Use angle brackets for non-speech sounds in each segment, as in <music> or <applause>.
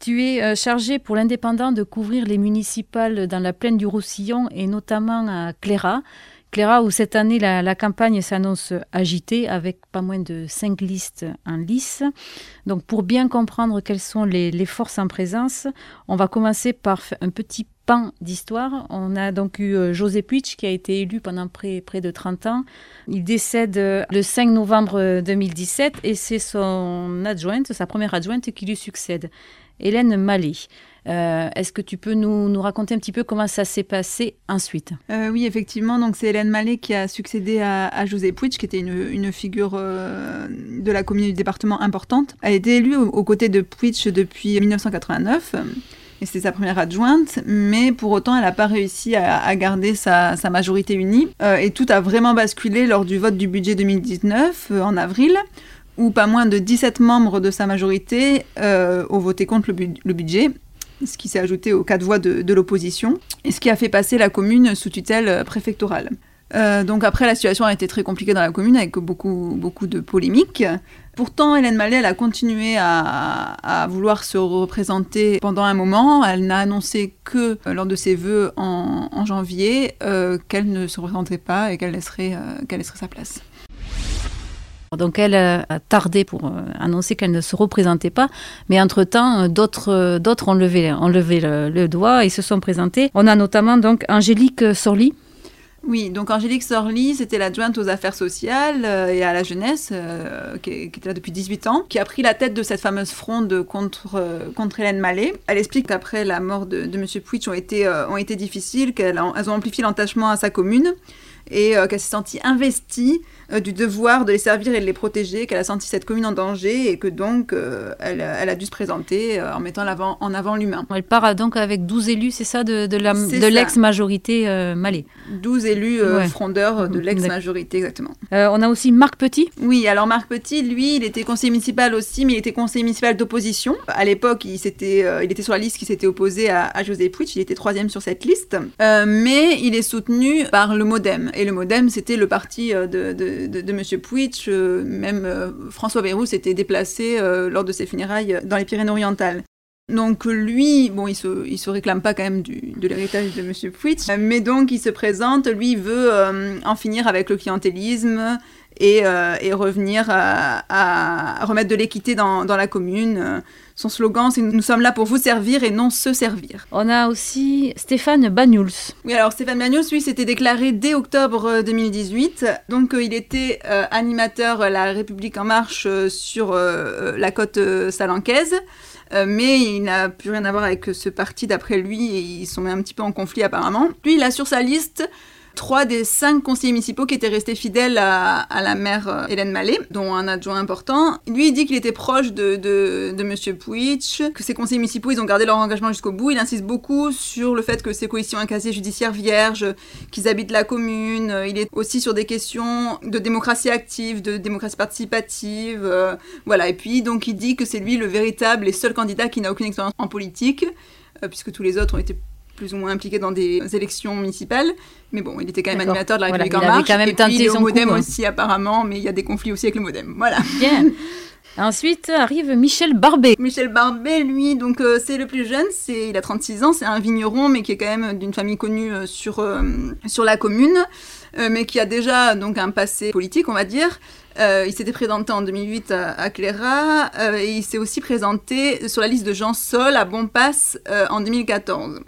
Tu es euh, chargée pour l'Indépendant de couvrir les municipales dans la plaine du Roussillon et notamment à Cléra. Cléra, où cette année la, campagne s'annonce agitée avec pas moins de cinq listes en lice. Donc pour bien comprendre quelles sont les, forces en présence, on va commencer par un petit pan d'histoire. On a donc eu euh, José Puig qui a été élu pendant près, près de 30 ans. Il décède euh, le 5 novembre 2017 et c'est son adjointe, sa première adjointe qui lui succède. Hélène Mallet. Euh, est-ce que tu peux nous, raconter un petit peu comment ça s'est passé ensuite? Euh, Oui, effectivement. Donc c'est Hélène Mallet qui a succédé à, José Puig, qui était une, figure euh, de la commune du département importante. Elle a été élue aux, côtés de Puig depuis 1989. Et c'était sa première adjointe, mais pour autant, elle n'a pas réussi à, garder sa, sa, majorité unie. et tout a vraiment basculé lors du vote du budget 2019, en avril, où pas moins de 17 membres de sa majorité euh, ont voté contre le, budget, ce qui s'est ajouté aux quatre voix de, l'opposition, et ce qui a fait passer la commune sous tutelle euh, préfectorale. Euh, donc après, la situation a été très compliquée dans la commune avec beaucoup, beaucoup de polémiques. Pourtant, Hélène Mallet, a continué à, vouloir se représenter pendant un moment. Elle n'a annoncé que lors de ses vœux en, janvier qu'elle ne se représenterait pas et qu'elle laisserait sa place. Donc elle a tardé pour euh, annoncer qu'elle ne se représentait pas, mais entre-temps, euh, d'autres, euh, d'autres ont levé, ont levé le, doigt et se sont présentés. On a notamment donc Angélique Sorli. Oui, donc Angélique Sorli, c'était l'adjointe aux affaires sociales et à la jeunesse, qui, était là depuis 18 ans, qui a pris la tête de cette fameuse fronde contre, contre Hélène Mallet. Elle explique qu'après la mort de, de M. Puig ont été, ont été difficiles, qu'elles ont amplifié l'entachement à sa commune et qu'elle s'est sentie investie euh, du devoir de les servir et de les protéger, qu'elle a senti cette commune en danger et que donc euh, elle, a dû se présenter euh, en mettant en avant l'humain. Elle part donc avec 12 élus, c'est ça, de, de l'ex-majorité Malais 12 élus frondeurs de l'ex-majorité, exactement. on a aussi Marc Petit Oui, alors Marc Petit, lui, il était conseiller municipal aussi, mais il était conseiller municipal d'opposition. À l'époque, il, il était sur la liste qui s'était opposée à, José Puig, il était troisième sur cette liste. mais il est soutenu par le Modem. Et le Modem, c'était le parti de de, M. Puig, euh, même euh, François Bayrou s'était déplacé euh, lors de ses funérailles dans les Pyrénées-Orientales. Donc lui, bon, il se, il se réclame pas quand même du, de l'héritage de M. Puig, mais donc il se présente, lui veut en finir avec le clientélisme et, et revenir à, remettre de l'équité dans, dans, la commune. Son slogan, c'est Nous sommes là pour vous servir et non se servir. On a aussi Stéphane Bagnouls. Oui, alors Stéphane Bagnouls, lui, s'était déclaré dès octobre 2018. Euh, Donc, euh, il était euh, animateur La République En Marche sur la côte salancaise. Mais il n'a plus rien à voir avec ce parti d'après lui et ils sont un petit peu en conflit apparemment. Lui, il a sur sa liste trois des cinq conseillers municipaux qui étaient restés fidèles à, la maire euh, Hélène Mallet, dont un adjoint important. Lui, il dit qu'il était proche de, M. Puig, que ses conseillers municipaux, ils ont gardé leur engagement jusqu'au bout. Il insiste beaucoup sur le fait que ces coalitions ont un casier judiciaire vierge, qu'ils habitent la commune. Il est aussi sur des questions de démocratie active, de démocratie participative. Euh, voilà. Et puis, donc, il dit que c'est lui le véritable et seul candidat qui n'a aucune expérience en politique, euh, puisque tous les autres ont été plus ou moins impliqué dans des élections municipales. Mais bon, il était quand même animateur de la République en marche. Quand même et puis il est au modem hein. aussi apparemment, mais il y a des conflits aussi avec le modem. Voilà. Bien. <laughs> Ensuite arrive Michel Barbet. Michel Barbet, lui, donc euh, c'est le plus jeune, c'est il a 36 ans, c'est un vigneron, mais qui est quand même d'une famille connue euh, sur, euh, sur la commune, mais qui a déjà donc un passé politique, on va dire. il s'était présenté en 2008 à, à Cléra et il s'est aussi présenté sur la liste de Jean Sol à Bonpass en 2014.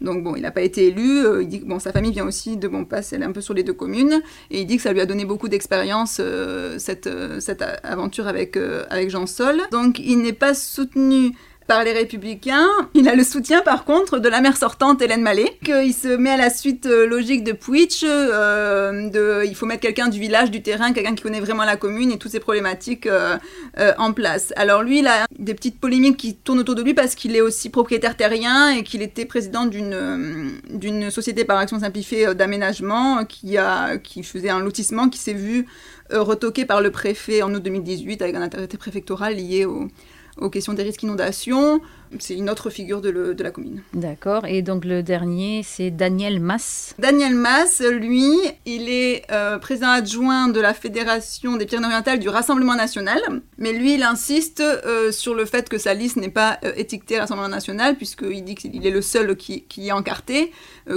Donc bon, il n'a pas été élu. Euh, il dit que bon, sa famille vient aussi de Bonpass, elle est un peu sur les deux communes. Et il dit que ça lui a donné beaucoup d'expérience, euh, cette, euh, cette aventure avec, avec Jean Sol. Donc il n'est pas soutenu par les Républicains. Il a le soutien, par contre, de la maire sortante, Hélène Mallet, qu'il se met à la suite euh, logique de Puitch, euh, de, il faut mettre quelqu'un du village, du terrain, quelqu'un qui connaît vraiment la commune et toutes ces problématiques euh, en place. Alors lui, il a des petites polémiques qui tournent autour de lui parce qu'il est aussi propriétaire terrien et qu'il était président d'une société par action simplifiée d'aménagement qui, faisait un lotissement qui s'est vu retoqué par le préfet en août 2018 avec un arrêté préfectoral lié au aux questions des risques d'inondation. C'est une autre figure de, de la commune. D'accord. Et donc le dernier, c'est Daniel Mass. Daniel Mass, lui, il est euh, président adjoint de la Fédération des Pyrénées-Orientales du Rassemblement national. Mais lui, il insiste euh, sur le fait que sa liste n'est pas euh, étiquetée Rassemblement national, puisqu'il dit qu'il est le seul qui, qui est encarté,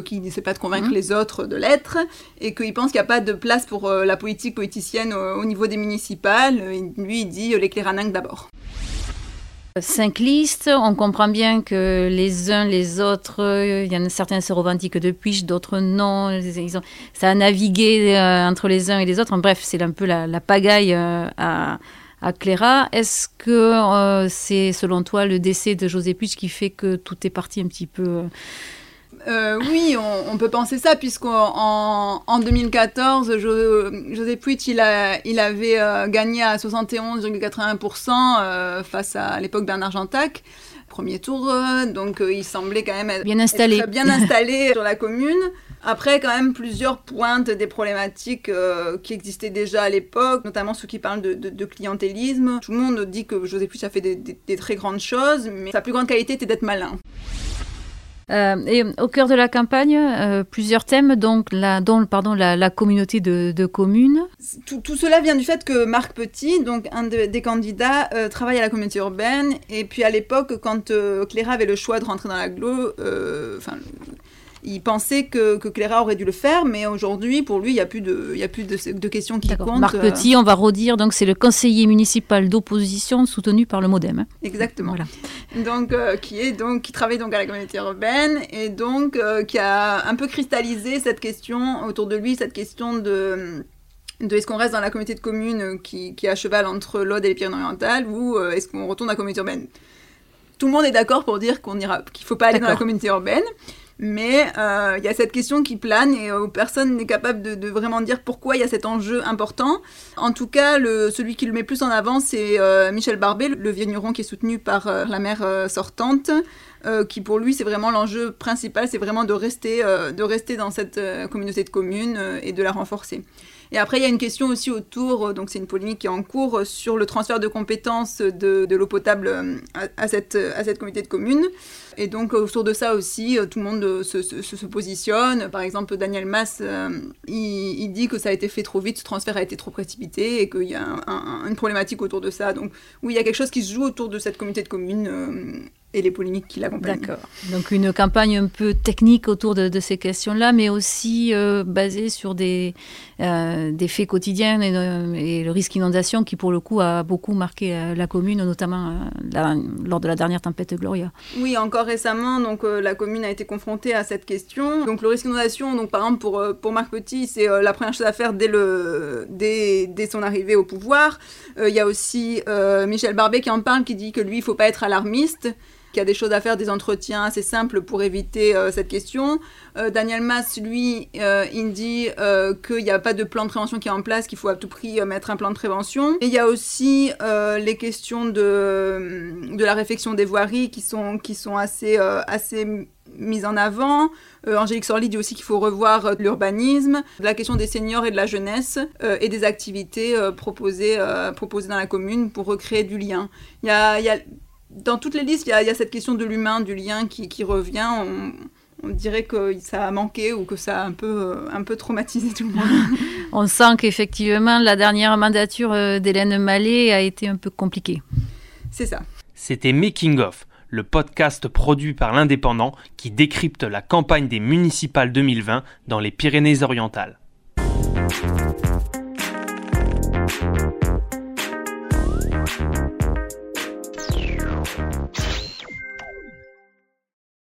qui n'essaie pas de convaincre mmh. les autres de l'être, et qu'il pense qu'il n'y a pas de place pour la politique politicienne au, niveau des municipales. lui, il dit les d'abord. Cinq listes, on comprend bien que les uns, les autres, il y en a certains se revendiquent de Puig, d'autres non. Ils ont, ça a navigué euh, entre les uns et les autres. Bref, c'est un peu la, pagaille euh, à, à Cléra. Est-ce que euh, c'est selon toi le décès de José Puig qui fait que tout est parti un petit peu euh, oui, on, peut penser ça, puisqu'en en 2014, José Puig, il, avait euh, gagné à 71,81% euh, face à, l'époque Bernard Jantac. Premier tour, donc il semblait quand même être bien installé, bien installé <laughs> sur la commune. Après, quand même, plusieurs pointes des problématiques qui existaient déjà à l'époque, notamment ceux qui parlent de, clientélisme. Tout le monde dit que José Puig a fait des très grandes choses, mais sa plus grande qualité était d'être malin. Euh, et au cœur de la campagne, euh, plusieurs thèmes, donc la, dont pardon, la, communauté de, communes. Tout, cela vient du fait que Marc Petit, donc un des candidats, euh, travaille à la communauté urbaine. Et puis à l'époque, quand Cléra avait le choix de rentrer dans l'agglo, enfin il pensait que, que, Cléra aurait dû le faire, mais aujourd'hui, pour lui, il n'y a plus de, il a plus de, de questions qui comptent. Marc Petit, on va redire, donc c'est le conseiller municipal d'opposition soutenu par le MoDem. Hein. Exactement. Voilà. Donc, euh, qui est donc qui travaille donc à la communauté urbaine et donc euh, qui a un peu cristallisé cette question autour de lui, cette question de de est-ce qu'on reste dans la communauté de communes qui, qui est à cheval entre l'Aude et les Pyrénées-Orientales ou euh, est-ce qu'on retourne dans la communauté urbaine? Tout le monde est d'accord pour dire qu'on ira, qu'il faut pas aller dans la communauté urbaine. Mais euh, il y a cette question qui plane et euh, personne n'est capable de, vraiment dire pourquoi il y a cet enjeu important. En tout cas, celui qui le met plus en avant, c'est euh, Michel Barbet, le vigneron qui est soutenu par la mère sortante, qui pour lui, c'est vraiment l'enjeu principal, c'est vraiment de rester, de rester dans cette communauté de communes et de la renforcer. Et après, il y a une question aussi autour, donc c'est une polémique qui est en cours, sur le transfert de compétences de, l'eau potable à, cette, à cette communauté de communes. Et donc autour de ça aussi, euh, tout le monde euh, se, positionne. Par exemple, Daniel Mass, euh, il, dit que ça a été fait trop vite, ce transfert a été trop précipité et qu'il y a une problématique autour de ça. Donc oui, il y a quelque chose qui se joue autour de cette communauté de communes et les polémiques qui l'accompagnent. D'accord. Donc une campagne un peu technique autour de, ces questions-là, mais aussi euh, basée sur des, euh, des faits quotidiens euh, et, le risque inondation qui, pour le coup, a beaucoup marqué la commune, notamment lors de la dernière tempête Gloria. Oui, encore récemment, donc la commune a été confrontée à cette question. Donc le risque inondation, donc par exemple pour, pour Marc Petit, c'est la première chose à faire dès, le, dès, dès son arrivée au pouvoir. Il y a aussi Michel Barbet qui en parle, qui dit que lui, il ne faut pas être alarmiste qu'il y a des choses à faire, des entretiens assez simples pour éviter euh, cette question. Euh, Daniel Mass, lui, euh, il dit qu'il n'y a pas de plan de prévention qui est en place, qu'il faut à tout prix mettre un plan de prévention. Et il y a aussi les questions de, de la réfection des voiries qui sont, qui sont assez, assez mises en avant. Angélique Sorli dit aussi qu'il faut revoir l'urbanisme, la question des seniors et de la jeunesse et des activités proposées, proposées dans la commune pour recréer du lien. Il y a dans toutes les listes, il y, a cette question de l'humain, du lien qui, revient. On, dirait que ça a manqué ou que ça a un peu, euh, un peu traumatisé tout le monde. <laughs> on sent qu'effectivement, la dernière mandature euh, d'Hélène Mallet a été un peu compliquée. C'est ça. C'était Making of, le podcast produit par l'Indépendant qui décrypte la campagne des municipales 2020 dans les Pyrénées-Orientales.